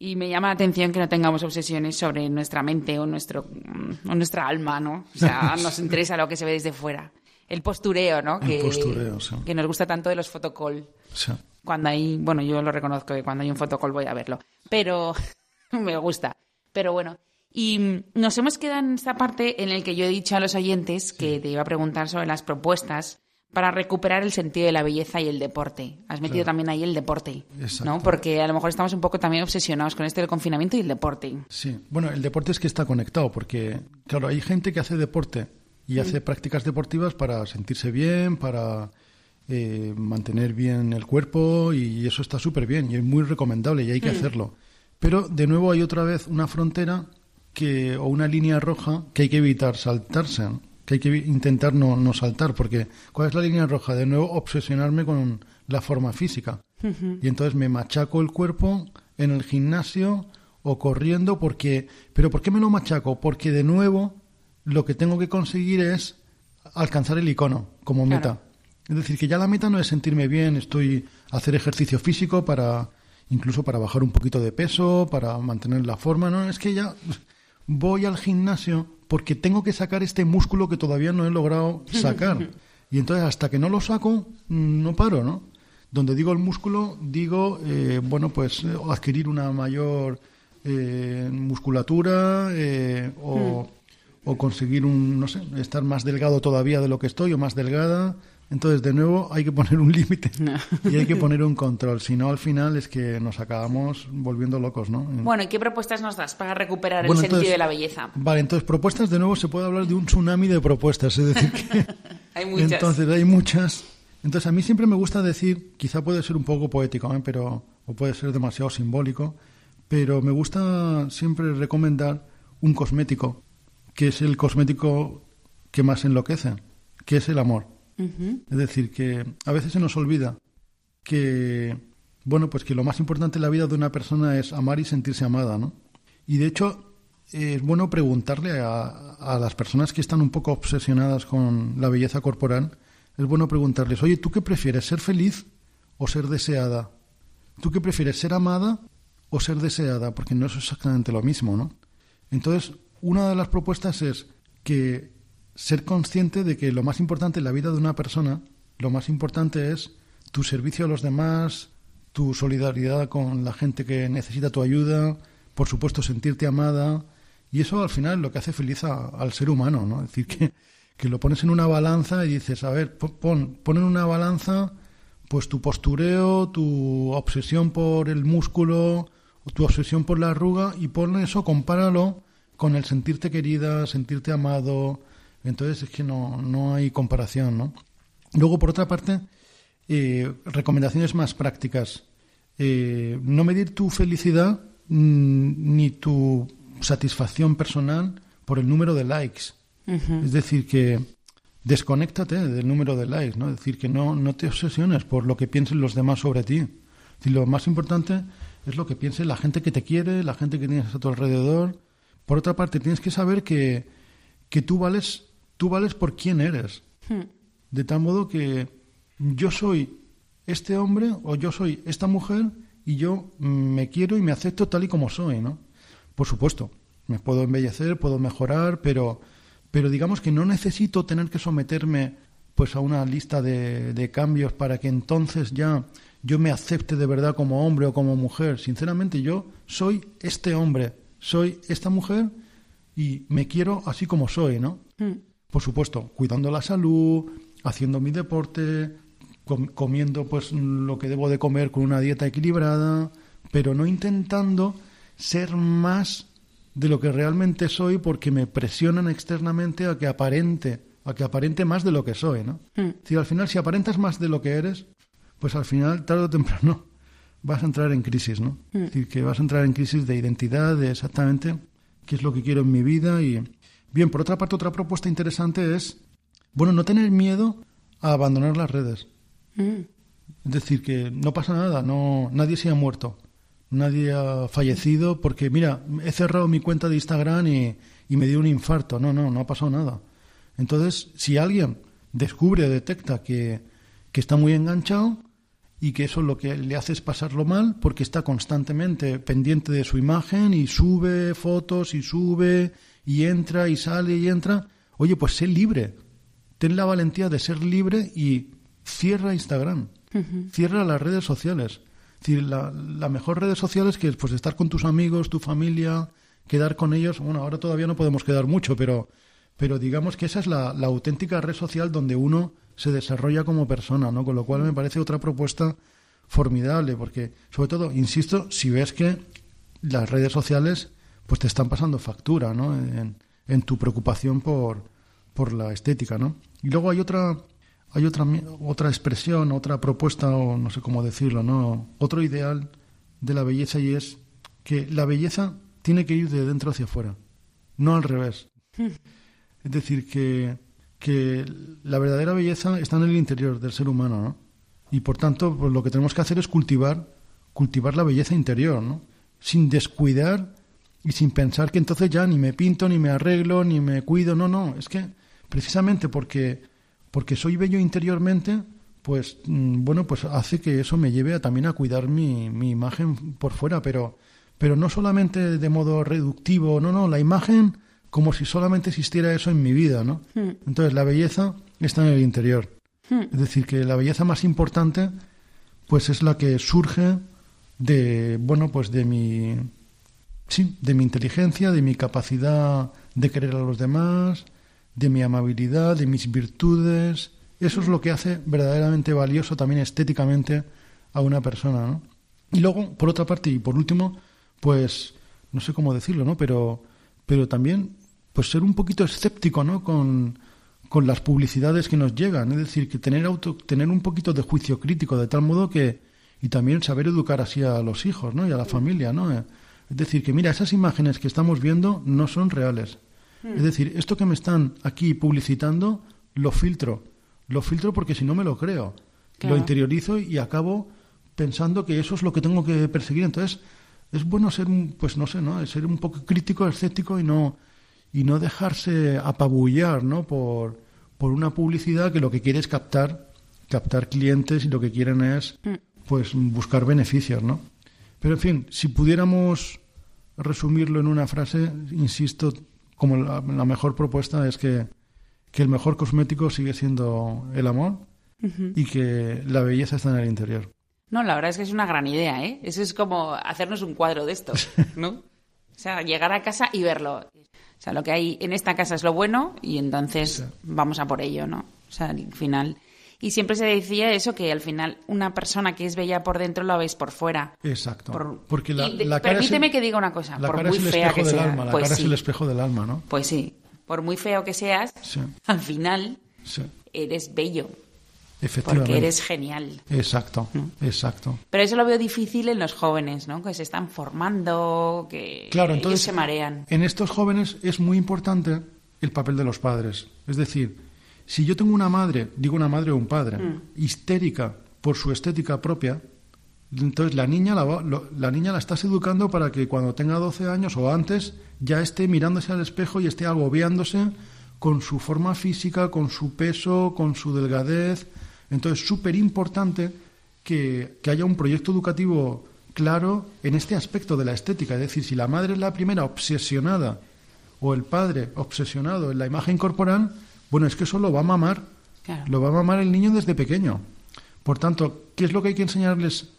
Y me llama la atención que no tengamos obsesiones sobre nuestra mente o, nuestro, o nuestra alma, ¿no? O sea, nos interesa lo que se ve desde fuera. El postureo, ¿no? Que, el postureo, sí. Que nos gusta tanto de los fotocall. Sí. Cuando hay, bueno, yo lo reconozco que cuando hay un fotocall voy a verlo. Pero me gusta. Pero bueno, y nos hemos quedado en esta parte en la que yo he dicho a los oyentes que te iba a preguntar sobre las propuestas para recuperar el sentido de la belleza y el deporte. Has metido también ahí el deporte, ¿no? Porque a lo mejor estamos un poco también obsesionados con este del confinamiento y el deporte. Sí, bueno, el deporte es que está conectado, porque, claro, hay gente que hace deporte y hace prácticas deportivas para sentirse bien, para eh, mantener bien el cuerpo y eso está súper bien y es muy recomendable y hay que mm. hacerlo. Pero de nuevo hay otra vez una frontera que, o una línea roja que hay que evitar saltarse, que hay que intentar no, no saltar, porque ¿cuál es la línea roja? De nuevo, obsesionarme con la forma física. Y entonces me machaco el cuerpo en el gimnasio o corriendo, porque, pero ¿por qué me lo machaco? Porque de nuevo lo que tengo que conseguir es alcanzar el icono como meta. Es decir, que ya la meta no es sentirme bien, estoy hacer ejercicio físico para incluso para bajar un poquito de peso, para mantener la forma, no, es que ya voy al gimnasio porque tengo que sacar este músculo que todavía no he logrado sacar. Y entonces hasta que no lo saco, no paro, ¿no? Donde digo el músculo, digo, eh, bueno, pues eh, adquirir una mayor eh, musculatura o, hmm. o, conseguir un, no sé, estar más delgado todavía de lo que estoy o más delgada. Entonces, de nuevo, hay que poner un límite y hay que poner un control. Si no, al final es que nos acabamos volviendo locos, ¿no? Bueno, ¿y qué propuestas nos das para recuperar el sentido de la belleza? Vale, entonces, propuestas, de nuevo, se puede hablar de un tsunami de propuestas. Es decir, que... hay muchas. Entonces, hay muchas. Entonces, a mí siempre me gusta decir, quizá puede ser un poco poético, ¿eh? pero o puede ser demasiado simbólico, pero me gusta siempre recomendar un cosmético, que es el cosmético que más enloquece, que es el amor. Es decir, que a veces se nos olvida que, bueno, pues que lo más importante en la vida de una persona es amar y sentirse amada, ¿no? Y de hecho, es bueno preguntarle a, a las personas que están un poco obsesionadas con la belleza corporal, es bueno preguntarles, oye, ¿tú qué prefieres, ser feliz o ser deseada? ¿Tú qué prefieres, ser amada o ser deseada? Porque no es exactamente lo mismo, ¿no? Entonces, una de las propuestas es que ser consciente de que lo más importante en la vida de una persona, lo más importante es tu servicio a los demás, tu solidaridad con la gente que necesita tu ayuda, por supuesto sentirte amada, y eso al final lo que hace feliz al ser humano, ¿no? Es decir, que, que, lo pones en una balanza y dices, a ver, pon, pon en una balanza pues tu postureo, tu obsesión por el músculo, tu obsesión por la arruga, y pon eso, compáralo con el sentirte querida, sentirte amado, entonces es que no, no hay comparación, ¿no? Luego, por otra parte, eh, recomendaciones más prácticas. Eh, no medir tu felicidad mm, ni tu satisfacción personal por el número de likes. Es decir, que desconéctate del número de likes, ¿no? Es decir, que no, no te obsesiones por lo que piensen los demás sobre ti. lo más importante es lo que piense la gente que te quiere, la gente que tienes a tu alrededor. Por otra parte, tienes que saber que, que tú vales tú vales por quién eres. Hmm. De tal modo que yo soy este hombre o yo soy esta mujer y yo me quiero y me acepto tal y como soy, ¿no? Por supuesto, me puedo embellecer, puedo mejorar, pero, pero digamos que no necesito tener que someterme pues a una lista de, de cambios para que entonces ya yo me acepte de verdad como hombre o como mujer. Sinceramente, yo soy este hombre, soy esta mujer y me quiero así como soy, ¿no? Hmm. Por supuesto, cuidando la salud, haciendo mi deporte, comiendo pues lo que debo de comer con una dieta equilibrada, pero no intentando ser más de lo que realmente soy porque me presionan externamente a que aparente, a que aparente más de lo que soy, ¿no? Mm. Si al final si aparentas más de lo que eres, pues al final, tarde o temprano, vas a entrar en crisis, ¿no? Mm. Es decir, que vas a entrar en crisis de identidad, de exactamente qué es lo que quiero en mi vida y... Bien, por otra parte, otra propuesta interesante es, bueno, no tener miedo a abandonar las redes. Mm. Es decir, que no pasa nada, no, nadie se ha muerto, nadie ha fallecido porque, mira, he cerrado mi cuenta de Instagram y, y me dio un infarto. No, no, no ha pasado nada. Entonces, si alguien descubre o detecta que, que está muy enganchado y que eso lo que le hace es pasarlo mal porque está constantemente pendiente de su imagen y sube fotos y sube y entra y sale y entra, oye, pues sé libre. Ten la valentía de ser libre y cierra Instagram, cierra las redes sociales. Es decir, la, la mejor redes sociales que es pues estar con tus amigos, tu familia, quedar con ellos. Bueno, ahora todavía no podemos quedar mucho, pero, pero digamos que esa es la, la auténtica red social donde uno se desarrolla como persona, ¿no? Con lo cual me parece otra propuesta formidable, porque sobre todo, insisto, si ves que las redes sociales pues te están pasando factura, ¿no? En, en tu preocupación por, por la estética, ¿no? Y luego hay otra hay otra otra expresión, otra propuesta o no sé cómo decirlo, ¿no? Otro ideal de la belleza y es que la belleza tiene que ir de dentro hacia afuera, no al revés. Es decir, que, que la verdadera belleza está en el interior del ser humano, ¿no? Y por tanto, pues lo que tenemos que hacer es cultivar, cultivar la belleza interior, ¿no? Sin descuidar y sin pensar que entonces ya ni me pinto, ni me arreglo, ni me cuido. No, no, es que precisamente porque, porque soy bello interiormente, pues mm, bueno, pues hace que eso me lleve a, también a cuidar mi, mi imagen por fuera, pero, pero no solamente de modo reductivo, no, no, la imagen como si solamente existiera eso en mi vida, ¿no? Entonces la belleza está en el interior. Es decir, que la belleza más importante, pues es la que surge de, bueno, pues de mi, sí, de mi inteligencia, de mi capacidad de querer a los demás, de mi amabilidad, de mis virtudes. Eso es lo que hace verdaderamente valioso también estéticamente a una persona, ¿no? Y luego, por otra parte, y por último, pues, no sé cómo decirlo, ¿no? Pero, pero también, pues ser un poquito escéptico, ¿no? Con, con las publicidades que nos llegan. Es decir, que tener, auto, tener un poquito de juicio crítico, de tal modo que. Y también saber educar así a los hijos, ¿no? Y a la familia, ¿no? Es decir, que mira, esas imágenes que estamos viendo no son reales. Es decir, esto que me están aquí publicitando, lo filtro. Lo filtro porque si no me lo creo. Claro. Lo interiorizo y acabo pensando que eso es lo que tengo que perseguir. Entonces, es bueno ser, un, pues no sé, ¿no? Ser un poco crítico, escéptico y no y no dejarse apabullar ¿no? por, por una publicidad que lo que quiere es captar, captar clientes y lo que quieren es pues buscar beneficios, ¿no? Pero en fin, si pudiéramos resumirlo en una frase, insisto, como la, la mejor propuesta es que, que, el mejor cosmético sigue siendo el amor uh -huh. y que la belleza está en el interior. No, la verdad es que es una gran idea, ¿eh? Eso es como hacernos un cuadro de esto, ¿no? O sea, llegar a casa y verlo. O sea, lo que hay en esta casa es lo bueno y entonces sí. vamos a por ello, ¿no? O sea, al final. Y siempre se decía eso, que al final una persona que es bella por dentro la veis por fuera. Exacto. Por... Porque la, de, la permíteme el, que diga una cosa. La por cara muy es el fea espejo que del sea, alma. La pues cara sí. es el espejo del alma, ¿no? Pues sí. Por muy feo que seas, Sí. al final Sí. eres bello. Efectivamente. Porque eres genial. Exacto, exacto. Pero eso lo veo difícil en los jóvenes, ¿no? Que se están formando, que Claro, ellos entonces se marean. en estos jóvenes es muy importante el papel de los padres. Es decir, si yo tengo una madre, digo una madre o un padre, Mm. histérica por su estética propia, entonces la niña la, va- lo- la niña la estás educando para que cuando tenga 12 años o antes ya esté mirándose al espejo y esté agobiándose con su forma física, con su peso, con su delgadez. Entonces, súper importante que, que haya un proyecto educativo claro en este aspecto de la estética. Es decir, si la madre es la primera obsesionada o el padre obsesionado en la imagen corporal, bueno, es que eso lo va a mamar. Claro. Lo va a mamar el niño desde pequeño. Por tanto, ¿qué es lo que hay que enseñarles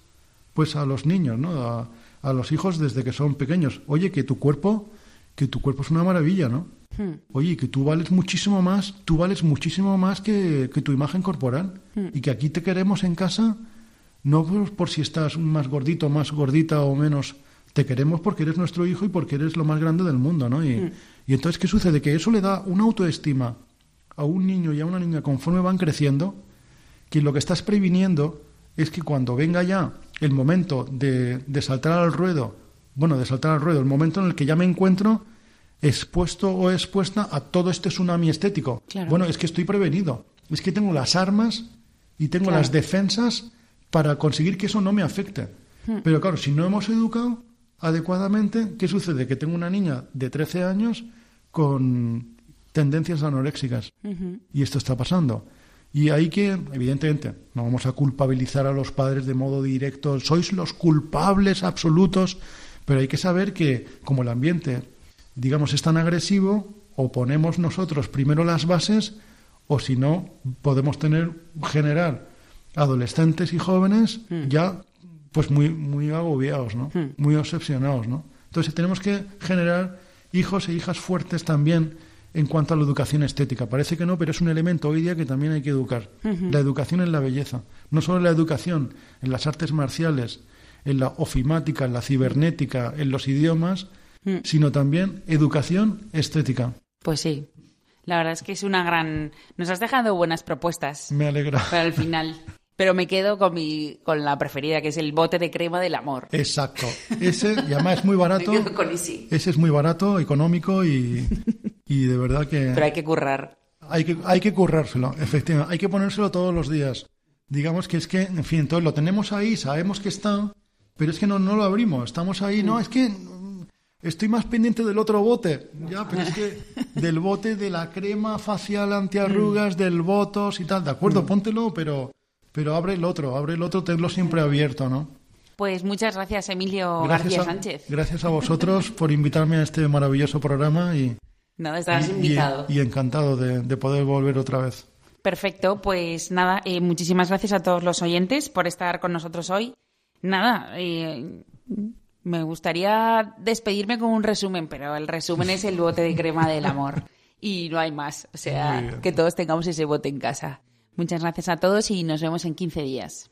pues a los niños, ¿no? A, a los hijos desde que son pequeños. Oye, que tu cuerpo, que tu cuerpo es una maravilla, ¿no? Hmm. Oye, que tú vales muchísimo más, tú vales muchísimo más que, que tu imagen corporal. Y que aquí te queremos en casa, no por, por si estás más gordito, más gordita o menos. Te queremos porque eres nuestro hijo y porque eres lo más grande del mundo, ¿no? Y, y entonces, ¿qué sucede? Que eso le da una autoestima a un niño y a una niña conforme van creciendo, que lo que estás previniendo es que cuando venga ya el momento de, de saltar al ruedo, bueno, de saltar al ruedo, el momento en el que ya me encuentro expuesto o expuesta a todo este tsunami estético. Bueno, es que estoy prevenido, es que tengo las armas y tengo las defensas para conseguir que eso no me afecte. Hmm. Pero claro, si no hemos educado adecuadamente, ¿qué sucede? Que tengo una niña de 13 años con tendencias anoréxicas. Y esto está pasando. Y hay que, evidentemente, no vamos a culpabilizar a los padres de modo directo, sois los culpables absolutos, pero hay que saber que como el ambiente, digamos, es tan agresivo, o ponemos nosotros primero las bases, o si no, podemos tener, generar adolescentes y jóvenes hmm. ya pues muy, muy agobiados, ¿no? Hmm. Muy obsesionados, ¿no? Entonces tenemos que generar hijos e hijas fuertes también en cuanto a la educación estética. Parece que no, pero es un elemento hoy día que también hay que educar. La educación en la belleza. No solo la educación en las artes marciales, en la ofimática, en la cibernética, en los idiomas, mm. sino también educación estética. Pues sí. La verdad es que es una gran. Nos has dejado buenas propuestas. Me alegra. Para el final. Pero me quedo con mi con la preferida, que es el bote de crema del amor. Exacto. Ese, y además es muy barato. me quedo con ese. Ese es muy barato, económico y, y de verdad que... Pero hay que currar. Hay que, hay que currárselo, efectivamente. Hay que ponérselo todos los días. Digamos que es que, en fin, entonces lo tenemos ahí, sabemos que está, pero es que no, no lo abrimos. Estamos ahí, no, es que estoy más pendiente del otro bote. Ya, pero es que del bote de la crema facial antiarrugas, del botos y tal. De acuerdo, póntelo, pero, pero abre el otro, abre el otro, tenlo siempre abierto, ¿no? Pues muchas gracias, Emilio García Sánchez. Gracias a vosotros por invitarme a este maravilloso programa y, Nada, estarás invitado. Y, encantado de, poder volver otra vez. Perfecto, pues nada, eh, muchísimas gracias a todos los oyentes por estar con nosotros hoy. Nada, eh, me gustaría despedirme con un resumen, pero el resumen es el bote de crema del amor. Y no hay más. O sea, que todos tengamos ese bote en casa. Muchas gracias a todos y nos vemos en 15 días.